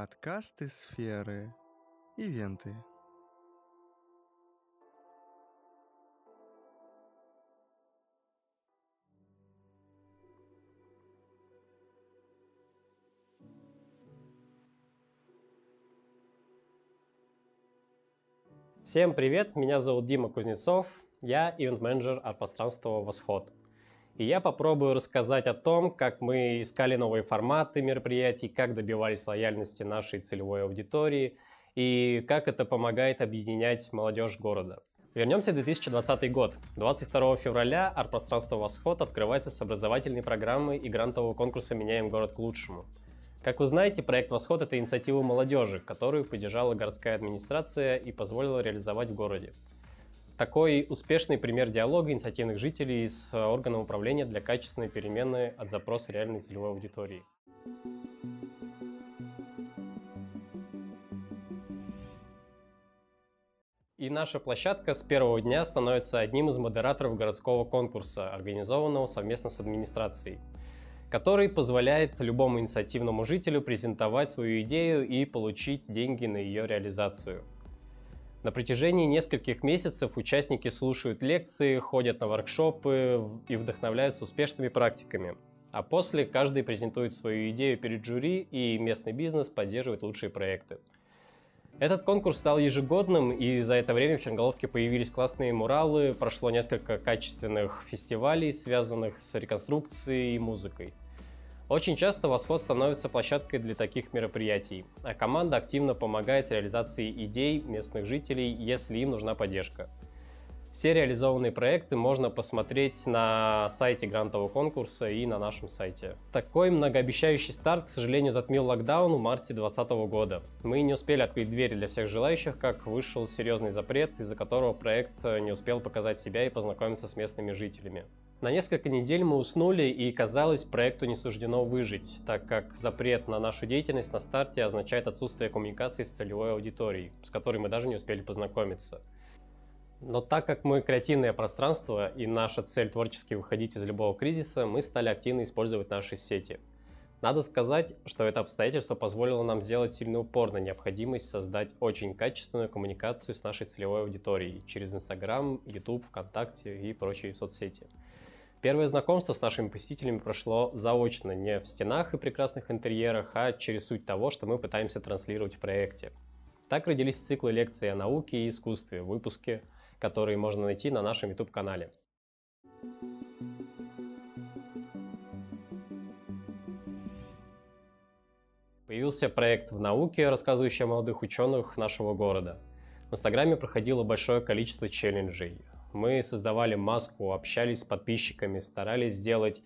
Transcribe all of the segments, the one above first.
Подкасты сферы. Ивенты. Всем привет, меня зовут Дима Кузнецов, я ивент-менеджер от пространства «Восход». И я попробую рассказать о том, как мы искали новые форматы мероприятий, как добивались лояльности нашей целевой аудитории и как это помогает объединять молодежь города. Вернемся в 2020 год. 22 февраля арт-пространство «Восход» открывается с образовательной программы и грантового конкурса «Меняем город к лучшему». Как вы знаете, проект «Восход» — это инициатива молодежи, которую поддержала городская администрация и позволила реализовать в городе. Такой успешный пример диалога инициативных жителей с органом управления для качественной перемены от запроса реальной целевой аудитории. И наша площадка с первого дня становится одним из модераторов городского конкурса, организованного совместно с администрацией который позволяет любому инициативному жителю презентовать свою идею и получить деньги на ее реализацию. На протяжении нескольких месяцев участники слушают лекции, ходят на воркшопы и вдохновляются успешными практиками. А после каждый презентует свою идею перед жюри, и местный бизнес поддерживает лучшие проекты. Этот конкурс стал ежегодным, и за это время в Черноголовке появились классные муралы, прошло несколько качественных фестивалей, связанных с реконструкцией и музыкой. Очень часто Восход становится площадкой для таких мероприятий, а команда активно помогает с реализацией идей местных жителей, если им нужна поддержка. Все реализованные проекты можно посмотреть на сайте грантового конкурса и на нашем сайте. Такой многообещающий старт, к сожалению, затмил локдаун в марте 2020 года. Мы не успели открыть двери для всех желающих, как вышел серьезный запрет, из-за которого проект не успел показать себя и познакомиться с местными жителями. На несколько недель мы уснули, и казалось, проекту не суждено выжить, так как запрет на нашу деятельность на старте означает отсутствие коммуникации с целевой аудиторией, с которой мы даже не успели познакомиться. Но так как мы креативное пространство и наша цель творчески выходить из любого кризиса, мы стали активно использовать наши сети. Надо сказать, что это обстоятельство позволило нам сделать сильный упор на необходимость создать очень качественную коммуникацию с нашей целевой аудиторией через Инстаграм, YouTube, ВКонтакте и прочие соцсети. Первое знакомство с нашими посетителями прошло заочно, не в стенах и прекрасных интерьерах, а через суть того, что мы пытаемся транслировать в проекте. Так родились циклы лекций о науке и искусстве, выпуски – которые можно найти на нашем YouTube-канале. Появился проект в науке, рассказывающий о молодых ученых нашего города. В Инстаграме проходило большое количество челленджей. Мы создавали маску, общались с подписчиками, старались сделать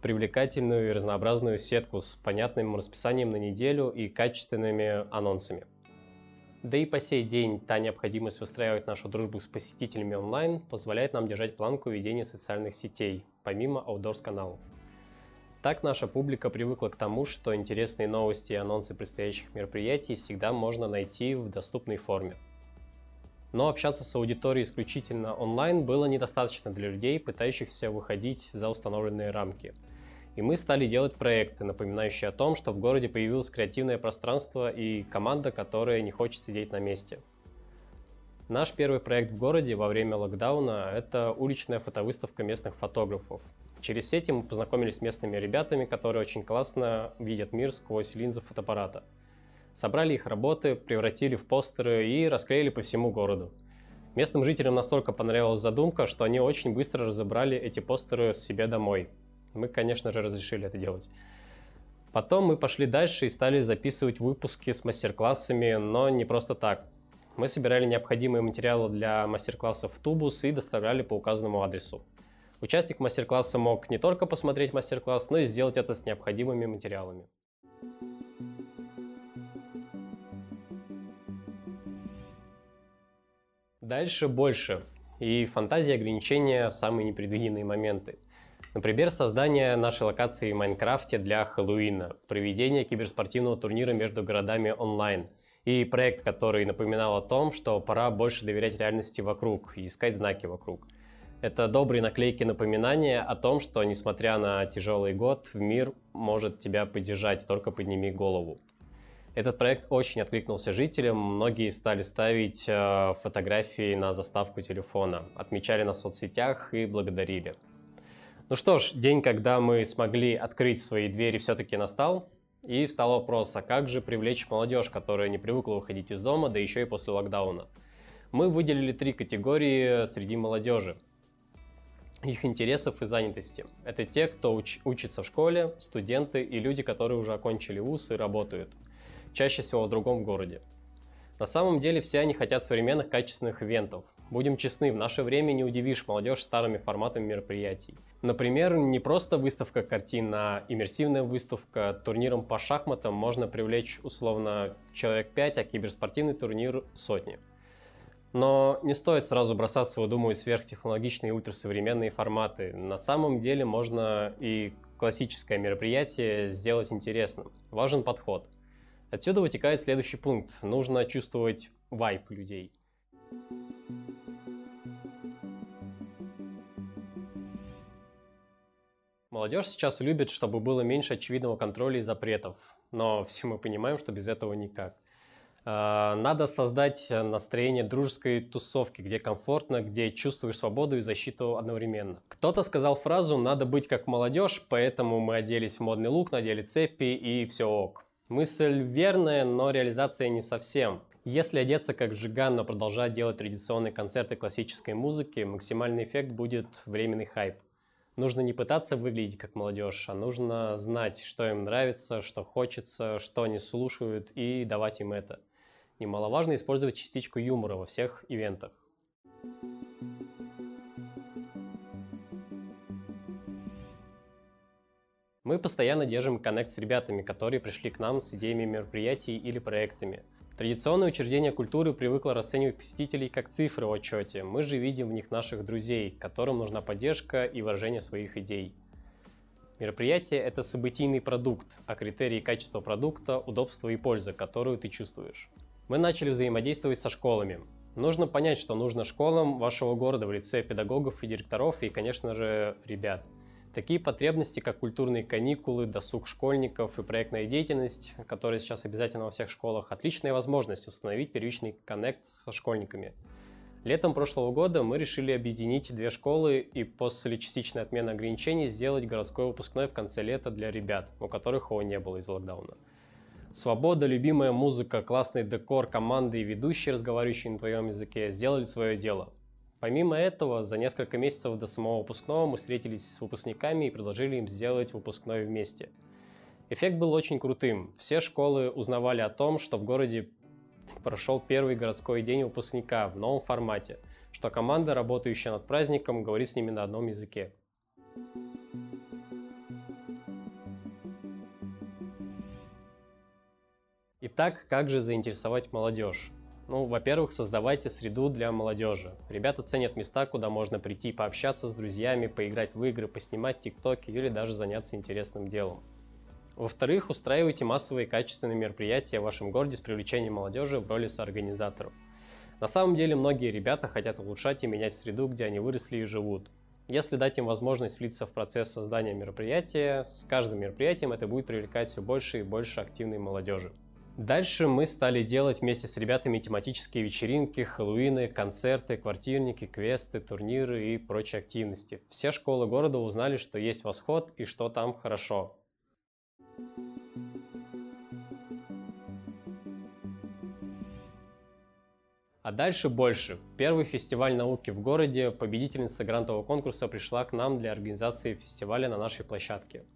привлекательную и разнообразную сетку с понятным расписанием на неделю и качественными анонсами. Да и по сей день та необходимость выстраивать нашу дружбу с посетителями онлайн позволяет нам держать планку ведения социальных сетей, помимо аутдорс-каналов. Так наша публика привыкла к тому, что интересные новости и анонсы предстоящих мероприятий всегда можно найти в доступной форме. Но общаться с аудиторией исключительно онлайн было недостаточно для людей, пытающихся выходить за установленные рамки – и мы стали делать проекты, напоминающие о том, что в городе появилось креативное пространство и команда, которая не хочет сидеть на месте. Наш первый проект в городе во время локдауна – это уличная фотовыставка местных фотографов. Через сети мы познакомились с местными ребятами, которые очень классно видят мир сквозь линзу фотоаппарата. Собрали их работы, превратили в постеры и расклеили по всему городу. Местным жителям настолько понравилась задумка, что они очень быстро разобрали эти постеры себе домой – мы, конечно же, разрешили это делать. Потом мы пошли дальше и стали записывать выпуски с мастер-классами, но не просто так. Мы собирали необходимые материалы для мастер-классов в тубус и доставляли по указанному адресу. Участник мастер-класса мог не только посмотреть мастер-класс, но и сделать это с необходимыми материалами. Дальше больше. И фантазия ограничения в самые непредвиденные моменты – Например, создание нашей локации в Майнкрафте для Хэллоуина, проведение киберспортивного турнира между городами онлайн и проект, который напоминал о том, что пора больше доверять реальности вокруг и искать знаки вокруг. Это добрые наклейки напоминания о том, что несмотря на тяжелый год, мир может тебя поддержать, только подними голову. Этот проект очень откликнулся жителям, многие стали ставить э, фотографии на заставку телефона, отмечали на соцсетях и благодарили. Ну что ж, день, когда мы смогли открыть свои двери, все-таки настал. И встал вопрос, а как же привлечь молодежь, которая не привыкла выходить из дома, да еще и после локдауна? Мы выделили три категории среди молодежи их интересов и занятости. Это те, кто уч- учится в школе, студенты и люди, которые уже окончили вуз и работают. Чаще всего в другом городе. На самом деле все они хотят современных качественных ивентов, Будем честны, в наше время не удивишь молодежь старыми форматами мероприятий. Например, не просто выставка картин, а иммерсивная выставка. Турниром по шахматам можно привлечь условно человек 5, а киберспортивный турнир сотни. Но не стоит сразу бросаться, выдумывать сверхтехнологичные и ультрасовременные форматы. На самом деле можно и классическое мероприятие сделать интересным. Важен подход. Отсюда вытекает следующий пункт. Нужно чувствовать вайп людей. Молодежь сейчас любит, чтобы было меньше очевидного контроля и запретов, но все мы понимаем, что без этого никак. А, надо создать настроение дружеской тусовки, где комфортно, где чувствуешь свободу и защиту одновременно. Кто-то сказал фразу «надо быть как молодежь», поэтому мы оделись в модный лук, надели цепи и все ок. Мысль верная, но реализация не совсем. Если одеться как Жиган, но продолжать делать традиционные концерты классической музыки, максимальный эффект будет временный хайп нужно не пытаться выглядеть как молодежь, а нужно знать, что им нравится, что хочется, что они слушают и давать им это. Немаловажно использовать частичку юмора во всех ивентах. Мы постоянно держим коннект с ребятами, которые пришли к нам с идеями мероприятий или проектами. Традиционное учреждение культуры привыкло расценивать посетителей как цифры в отчете. Мы же видим в них наших друзей, которым нужна поддержка и выражение своих идей. Мероприятие – это событийный продукт, а критерии качества продукта – удобство и польза, которую ты чувствуешь. Мы начали взаимодействовать со школами. Нужно понять, что нужно школам вашего города в лице педагогов и директоров и, конечно же, ребят – Такие потребности, как культурные каникулы, досуг школьников и проектная деятельность, которая сейчас обязательно во всех школах, отличная возможность установить первичный коннект со школьниками. Летом прошлого года мы решили объединить две школы и после частичной отмены ограничений сделать городской выпускной в конце лета для ребят, у которых его не было из-за локдауна. Свобода, любимая музыка, классный декор, команды и ведущие, разговаривающие на твоем языке, сделали свое дело – Помимо этого, за несколько месяцев до самого выпускного мы встретились с выпускниками и предложили им сделать выпускной вместе. Эффект был очень крутым. Все школы узнавали о том, что в городе прошел первый городской день выпускника в новом формате, что команда, работающая над праздником, говорит с ними на одном языке. Итак, как же заинтересовать молодежь? Ну, во-первых, создавайте среду для молодежи. Ребята ценят места, куда можно прийти пообщаться с друзьями, поиграть в игры, поснимать тиктоки или даже заняться интересным делом. Во-вторых, устраивайте массовые качественные мероприятия в вашем городе с привлечением молодежи в роли соорганизаторов. На самом деле многие ребята хотят улучшать и менять среду, где они выросли и живут. Если дать им возможность влиться в процесс создания мероприятия, с каждым мероприятием это будет привлекать все больше и больше активной молодежи. Дальше мы стали делать вместе с ребятами тематические вечеринки, хэллоуины, концерты, квартирники, квесты, турниры и прочие активности. Все школы города узнали, что есть восход и что там хорошо. А дальше больше. Первый фестиваль науки в городе, победительница грантового конкурса пришла к нам для организации фестиваля на нашей площадке.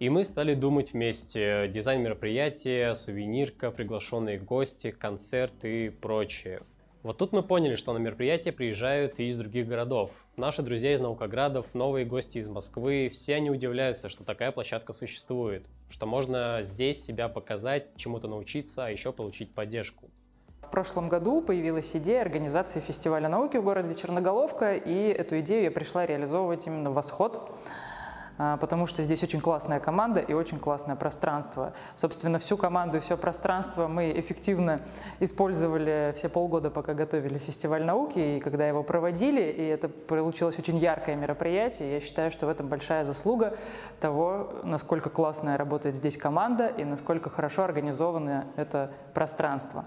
И мы стали думать вместе. Дизайн мероприятия, сувенирка, приглашенные гости, концерты и прочее. Вот тут мы поняли, что на мероприятие приезжают и из других городов. Наши друзья из Наукоградов, новые гости из Москвы, все они удивляются, что такая площадка существует, что можно здесь себя показать, чему-то научиться, а еще получить поддержку. В прошлом году появилась идея организации фестиваля науки в городе Черноголовка, и эту идею я пришла реализовывать именно в «Восход». А, потому что здесь очень классная команда и очень классное пространство. Собственно, всю команду и все пространство мы эффективно использовали все полгода, пока готовили фестиваль науки, и когда его проводили, и это получилось очень яркое мероприятие. Я считаю, что в этом большая заслуга того, насколько классная работает здесь команда и насколько хорошо организовано это пространство.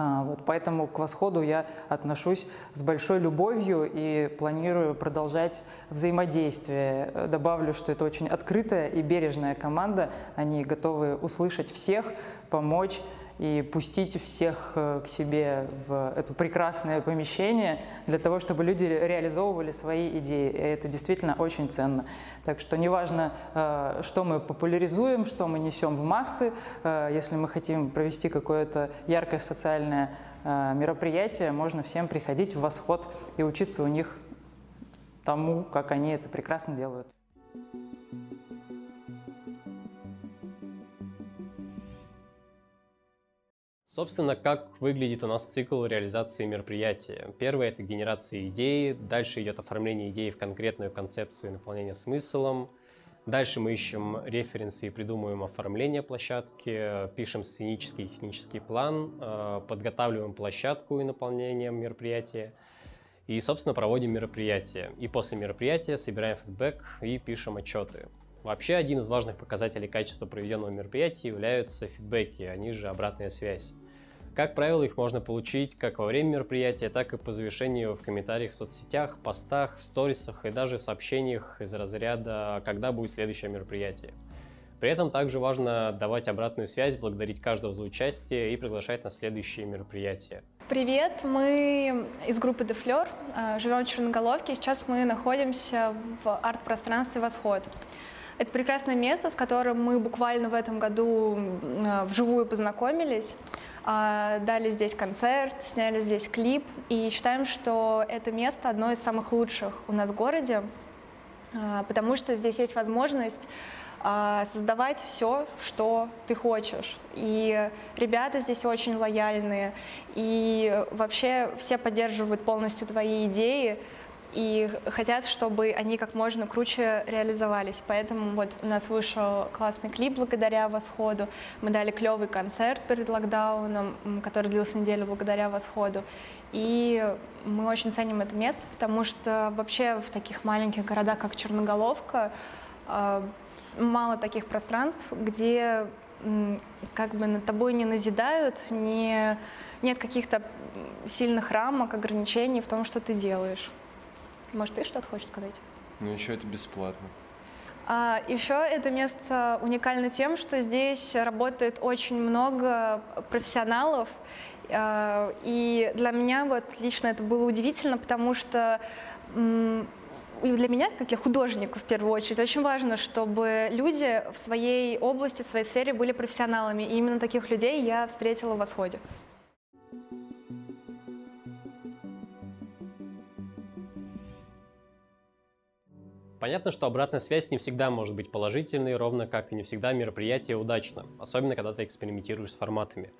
А, вот, поэтому к восходу я отношусь с большой любовью и планирую продолжать взаимодействие. Добавлю, что это очень открытая и бережная команда. Они готовы услышать всех, помочь и пустить всех э, к себе в это прекрасное помещение для того, чтобы люди реализовывали свои идеи. И это действительно очень ценно. Так что неважно, э, что мы популяризуем, что мы несем в массы, э, если мы хотим провести какое-то яркое социальное мероприятие, можно всем приходить в восход и учиться у них тому, как они это прекрасно делают. Собственно, как выглядит у нас цикл реализации мероприятия? Первое – это генерация идеи, дальше идет оформление идеи в конкретную концепцию и наполнение смыслом, Дальше мы ищем референсы и придумываем оформление площадки, пишем сценический и технический план, э, подготавливаем площадку и наполнение мероприятия. И, собственно, проводим мероприятие. И после мероприятия собираем фидбэк и пишем отчеты. Вообще, один из важных показателей качества проведенного мероприятия являются фидбэки, они же обратная связь. Как правило, их можно получить как во время мероприятия, так и по завершению в комментариях в соцсетях, постах, сторисах и даже в сообщениях из разряда «Когда будет следующее мероприятие?». При этом также важно давать обратную связь, благодарить каждого за участие и приглашать на следующие мероприятия. Привет, мы из группы Дефлер, живем в Черноголовке. Сейчас мы находимся в арт-пространстве «Восход». Это прекрасное место, с которым мы буквально в этом году вживую познакомились. А, дали здесь концерт, сняли здесь клип, и считаем, что это место одно из самых лучших у нас в городе, а, потому что здесь есть возможность а, создавать все, что ты хочешь. И ребята здесь очень лояльные, и вообще все поддерживают полностью твои идеи и хотят, чтобы они как можно круче реализовались. Поэтому вот у нас вышел классный клип благодаря «Восходу». Мы дали клевый концерт перед локдауном, который длился неделю благодаря «Восходу». И мы очень ценим это место, потому что вообще в таких маленьких городах, как Черноголовка, а, мало таких пространств, где как бы над тобой не назидают, не, нет каких-то сильных рамок, ограничений в том, что ты делаешь. Может, ты что-то хочешь сказать? Ну, еще это бесплатно. А, еще это место уникально тем, что здесь работает очень много профессионалов. А, и для меня вот лично это было удивительно, потому что и для меня, как для художника в первую очередь, очень важно, чтобы люди в своей области, в своей сфере были профессионалами. И именно таких людей я встретила в «Восходе». Понятно, что обратная связь не всегда может быть положительной, ровно как и не всегда мероприятие удачно, особенно когда ты экспериментируешь с форматами.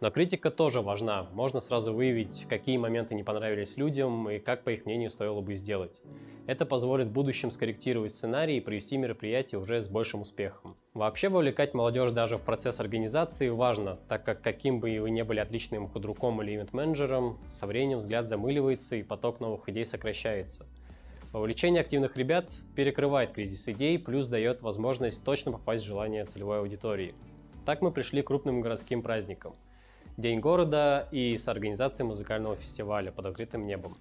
Но критика тоже важна. Можно сразу выявить, какие моменты не понравились людям и как, по их мнению, стоило бы сделать. Это позволит в будущем скорректировать сценарий и провести мероприятие уже с большим успехом. Вообще вовлекать молодежь даже в процесс организации важно, так как каким бы вы ни были отличным худруком или ивент-менеджером, со временем взгляд замыливается и поток новых идей сокращается – Вовлечение активных ребят перекрывает кризис идей, плюс дает возможность точно попасть в желание целевой аудитории. Так мы пришли к крупным городским праздникам. День города и с организацией музыкального фестиваля под открытым небом.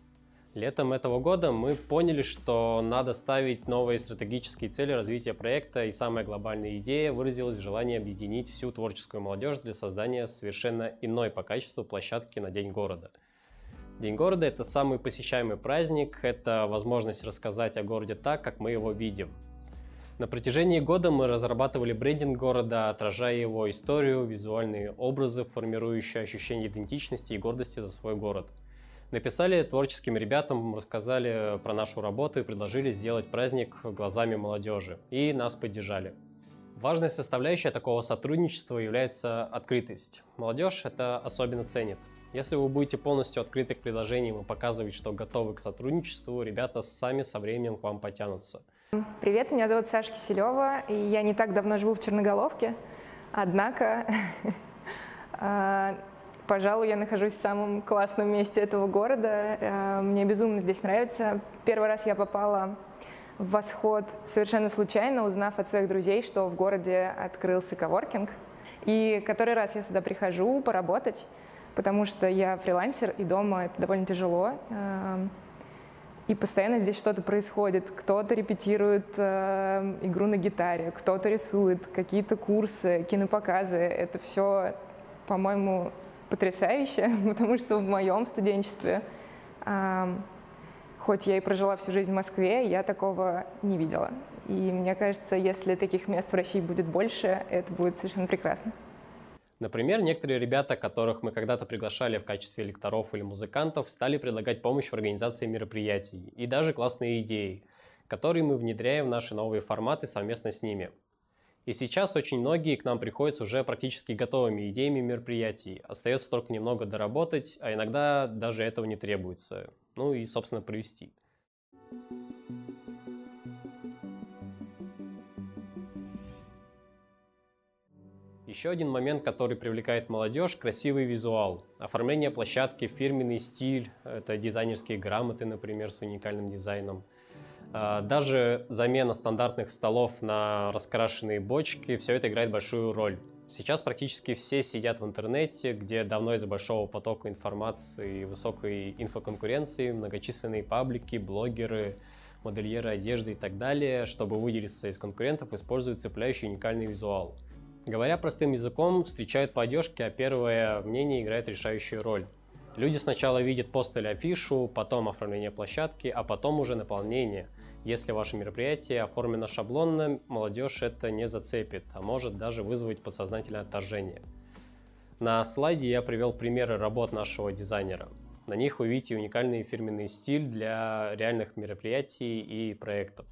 Летом этого года мы поняли, что надо ставить новые стратегические цели развития проекта, и самая глобальная идея выразилась в желании объединить всю творческую молодежь для создания совершенно иной по качеству площадки на День города – День города – это самый посещаемый праздник, это возможность рассказать о городе так, как мы его видим. На протяжении года мы разрабатывали брендинг города, отражая его историю, визуальные образы, формирующие ощущение идентичности и гордости за свой город. Написали творческим ребятам, рассказали про нашу работу и предложили сделать праздник глазами молодежи. И нас поддержали. Важной составляющей такого сотрудничества является открытость. Молодежь это особенно ценит. Если вы будете полностью открыты к предложениям и показывать, что готовы к сотрудничеству, ребята сами со временем к вам потянутся. Привет, меня зовут Саша Киселева, и я не так давно живу в Черноголовке. Однако, а, пожалуй, я нахожусь в самом классном месте этого города. А, мне безумно здесь нравится. Первый раз я попала в восход совершенно случайно, узнав от своих друзей, что в городе открылся коворкинг. И который раз я сюда прихожу поработать, потому что я фрилансер, и дома это довольно тяжело. А, и постоянно здесь что-то происходит. Кто-то репетирует э, игру на гитаре, кто-то рисует, какие-то курсы, кинопоказы. Это все, по-моему, потрясающе, потому что в моем студенчестве, э, хоть я и прожила всю жизнь в Москве, я такого не видела. И мне кажется, если таких мест в России будет больше, это будет совершенно прекрасно. Например, некоторые ребята, которых мы когда-то приглашали в качестве лекторов или музыкантов, стали предлагать помощь в организации мероприятий и даже классные идеи, которые мы внедряем в наши новые форматы совместно с ними. И сейчас очень многие к нам приходят с уже практически готовыми идеями мероприятий. Остается только немного доработать, а иногда даже этого не требуется. Ну и, собственно, провести. Еще один момент, который привлекает молодежь – красивый визуал. Оформление площадки, фирменный стиль, это дизайнерские грамоты, например, с уникальным дизайном. А, даже замена стандартных столов на раскрашенные бочки – все это играет большую роль. Сейчас практически все сидят в интернете, где давно из-за большого потока информации высокой инфоконкуренции многочисленные паблики, блогеры, модельеры одежды и так далее, чтобы выделиться из конкурентов, используют цепляющий уникальный визуал – Говоря простым языком, встречают по одежке, а первое мнение играет решающую роль. Люди сначала видят пост или афишу, потом оформление площадки, а потом уже наполнение. Если ваше мероприятие оформлено шаблонно, молодежь это не зацепит, а может даже вызвать подсознательное отторжение. На слайде я привел примеры работ нашего дизайнера. На них вы видите уникальный фирменный стиль для реальных мероприятий и проектов.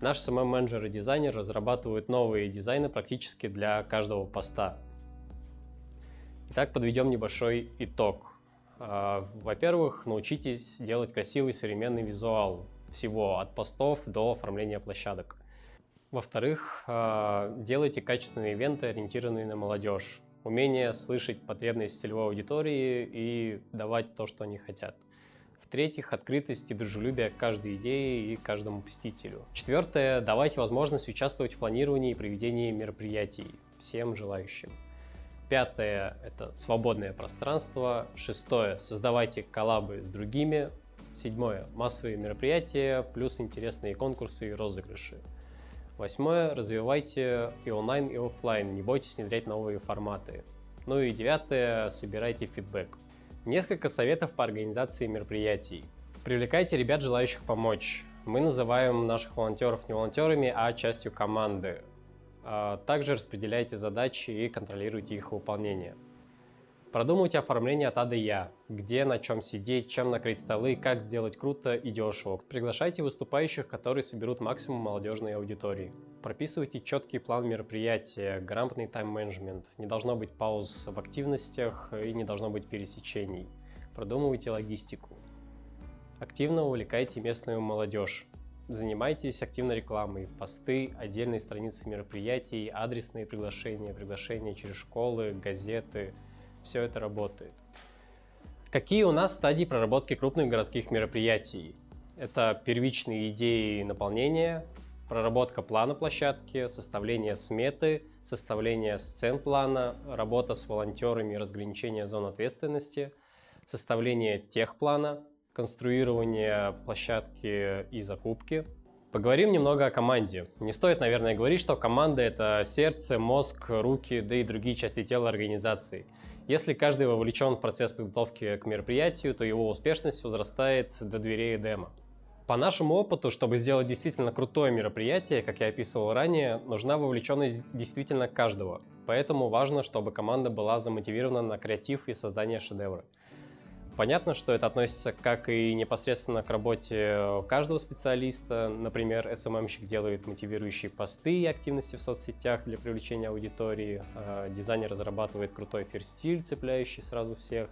Наш SMM-менеджер и дизайнер разрабатывают новые дизайны практически для каждого поста. Итак, подведем небольшой итог. А, во-первых, научитесь делать красивый современный визуал всего от постов до оформления площадок. Во-вторых, а, делайте качественные ивенты, ориентированные на молодежь. Умение слышать потребности целевой аудитории и давать то, что они хотят – в-третьих, открытость и дружелюбие к каждой идее и каждому посетителю. Четвертое, давайте возможность участвовать в планировании и проведении мероприятий всем желающим. Пятое – это свободное пространство. Шестое – создавайте коллабы с другими. Седьмое – массовые мероприятия, плюс интересные конкурсы и розыгрыши. Восьмое – развивайте и онлайн, и офлайн, не бойтесь внедрять новые форматы. Ну и девятое – собирайте фидбэк. Несколько советов по организации мероприятий. Привлекайте ребят, желающих помочь. Мы называем наших волонтеров не волонтерами, а частью команды. А также распределяйте задачи и контролируйте их выполнение. Продумайте оформление от А до Я, где на чем сидеть, чем накрыть столы, как сделать круто и дешево. Приглашайте выступающих, которые соберут максимум молодежной аудитории. Прописывайте четкий план мероприятия, грамотный тайм-менеджмент. Не должно быть пауз в активностях и не должно быть пересечений. Продумывайте логистику. Активно увлекайте местную молодежь. Занимайтесь активной рекламой, посты, отдельные страницы мероприятий, адресные приглашения, приглашения через школы, газеты – все это работает. Какие у нас стадии проработки крупных городских мероприятий? Это первичные идеи наполнения, проработка плана площадки, составление сметы, составление сцен плана, работа с волонтерами разграничение зон ответственности, составление техплана, конструирование площадки и закупки. Поговорим немного о команде. Не стоит, наверное, говорить, что команда — это сердце, мозг, руки, да и другие части тела организации — если каждый вовлечен в процесс подготовки к мероприятию, то его успешность возрастает до дверей демо. По нашему опыту, чтобы сделать действительно крутое мероприятие, как я описывал ранее, нужна вовлеченность действительно каждого. Поэтому важно, чтобы команда была замотивирована на креатив и создание шедевра. Понятно, что это относится как и непосредственно к работе каждого специалиста. Например, SMM-щик делает мотивирующие посты и активности в соцсетях для привлечения аудитории. А, дизайнер разрабатывает крутой эфир-стиль, цепляющий сразу всех.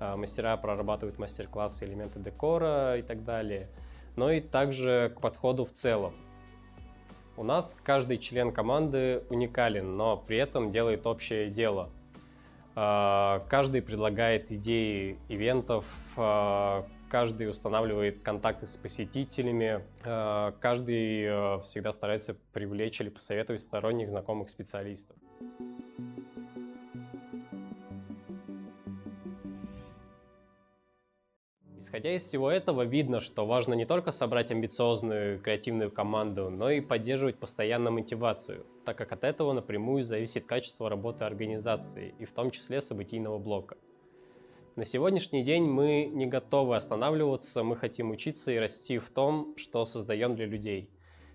А, мастера прорабатывают мастер-классы, элементы декора и так далее. Но и также к подходу в целом. У нас каждый член команды уникален, но при этом делает общее дело. А, каждый предлагает идеи ивентов, а, каждый устанавливает контакты с посетителями, а, каждый всегда старается привлечь или посоветовать сторонних знакомых специалистов. Исходя из всего этого, видно, что важно не только собрать амбициозную креативную команду, но и поддерживать постоянно мотивацию, так как от этого напрямую зависит качество работы организации, и в том числе событийного блока. На сегодняшний день мы не готовы останавливаться, мы хотим учиться и расти в том, что создаем для людей.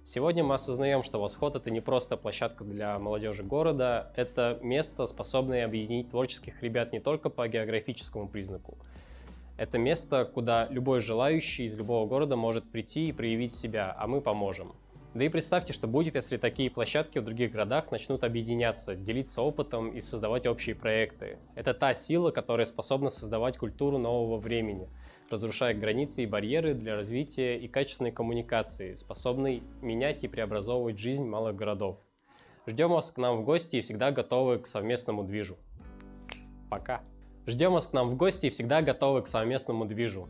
Сегодня мы осознаем, что Восход — это не просто площадка для молодежи города, это место, способное объединить творческих ребят не только по географическому признаку — это место, куда любой желающий из любого города может прийти и проявить себя, а мы поможем. Да и представьте, что будет, если такие площадки в других городах начнут объединяться, делиться опытом и создавать общие проекты. Это та сила, которая способна создавать культуру нового времени, разрушая границы и барьеры для развития и качественной коммуникации, способной менять и преобразовывать жизнь малых городов. Ждем вас к нам в гости и всегда готовы к совместному движу. Пока! Ждем вас к нам в гости и всегда готовы к совместному движу.